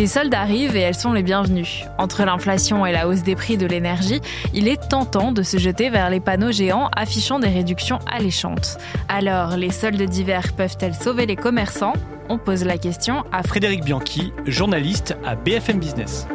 Les soldes arrivent et elles sont les bienvenues. Entre l'inflation et la hausse des prix de l'énergie, il est tentant de se jeter vers les panneaux géants affichant des réductions alléchantes. Alors, les soldes d'hiver peuvent-elles sauver les commerçants? On pose la question à Frédéric Bianchi, journaliste à BFM Business.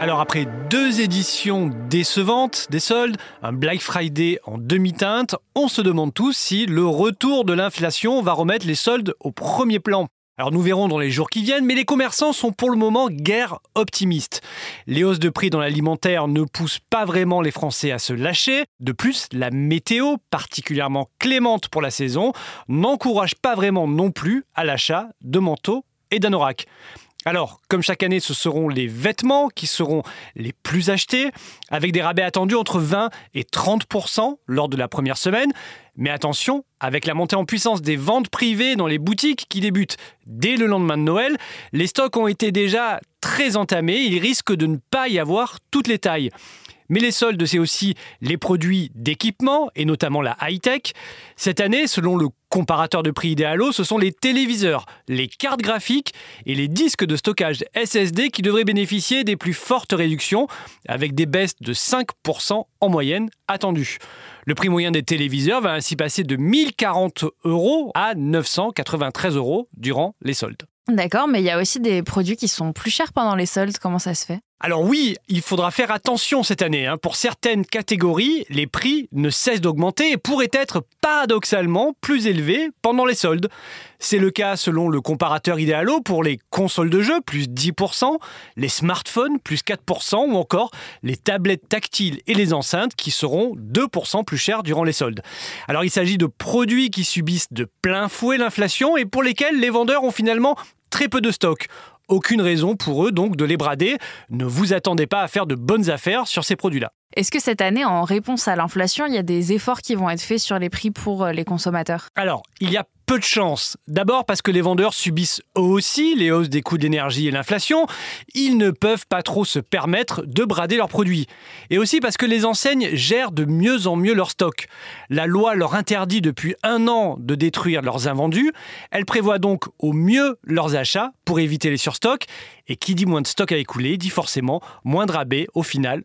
Alors après deux éditions décevantes des soldes, un Black Friday en demi-teinte, on se demande tous si le retour de l'inflation va remettre les soldes au premier plan. Alors nous verrons dans les jours qui viennent, mais les commerçants sont pour le moment guère optimistes. Les hausses de prix dans l'alimentaire ne poussent pas vraiment les Français à se lâcher. De plus, la météo, particulièrement clémente pour la saison, n'encourage pas vraiment non plus à l'achat de manteaux et d'anoraks. Alors, comme chaque année, ce seront les vêtements qui seront les plus achetés, avec des rabais attendus entre 20 et 30% lors de la première semaine. Mais attention, avec la montée en puissance des ventes privées dans les boutiques qui débutent dès le lendemain de Noël, les stocks ont été déjà très entamés, il risque de ne pas y avoir toutes les tailles. Mais les soldes, c'est aussi les produits d'équipement, et notamment la high-tech. Cette année, selon le comparateur de prix Idealo, ce sont les téléviseurs, les cartes graphiques et les disques de stockage SSD qui devraient bénéficier des plus fortes réductions, avec des baisses de 5% en moyenne attendues. Le prix moyen des téléviseurs va ainsi passer de 1040 euros à 993 euros durant les soldes. D'accord, mais il y a aussi des produits qui sont plus chers pendant les soldes. Comment ça se fait? Alors oui, il faudra faire attention cette année. Hein. Pour certaines catégories, les prix ne cessent d'augmenter et pourraient être paradoxalement plus élevés pendant les soldes. C'est le cas selon le comparateur Idealo pour les consoles de jeux, plus 10%, les smartphones, plus 4%, ou encore les tablettes tactiles et les enceintes qui seront 2% plus chères durant les soldes. Alors il s'agit de produits qui subissent de plein fouet l'inflation et pour lesquels les vendeurs ont finalement très peu de stock. Aucune raison pour eux donc de les brader. Ne vous attendez pas à faire de bonnes affaires sur ces produits-là. Est-ce que cette année, en réponse à l'inflation, il y a des efforts qui vont être faits sur les prix pour euh, les consommateurs? Alors, il y a peu de chance. D'abord parce que les vendeurs subissent eux aussi les hausses des coûts d'énergie et l'inflation. Ils ne peuvent pas trop se permettre de brader leurs produits. Et aussi parce que les enseignes gèrent de mieux en mieux leur stock. La loi leur interdit depuis un an de détruire leurs invendus. Elle prévoit donc au mieux leurs achats pour éviter les surstocks. Et qui dit moins de stock à écouler dit forcément moins de rabais au final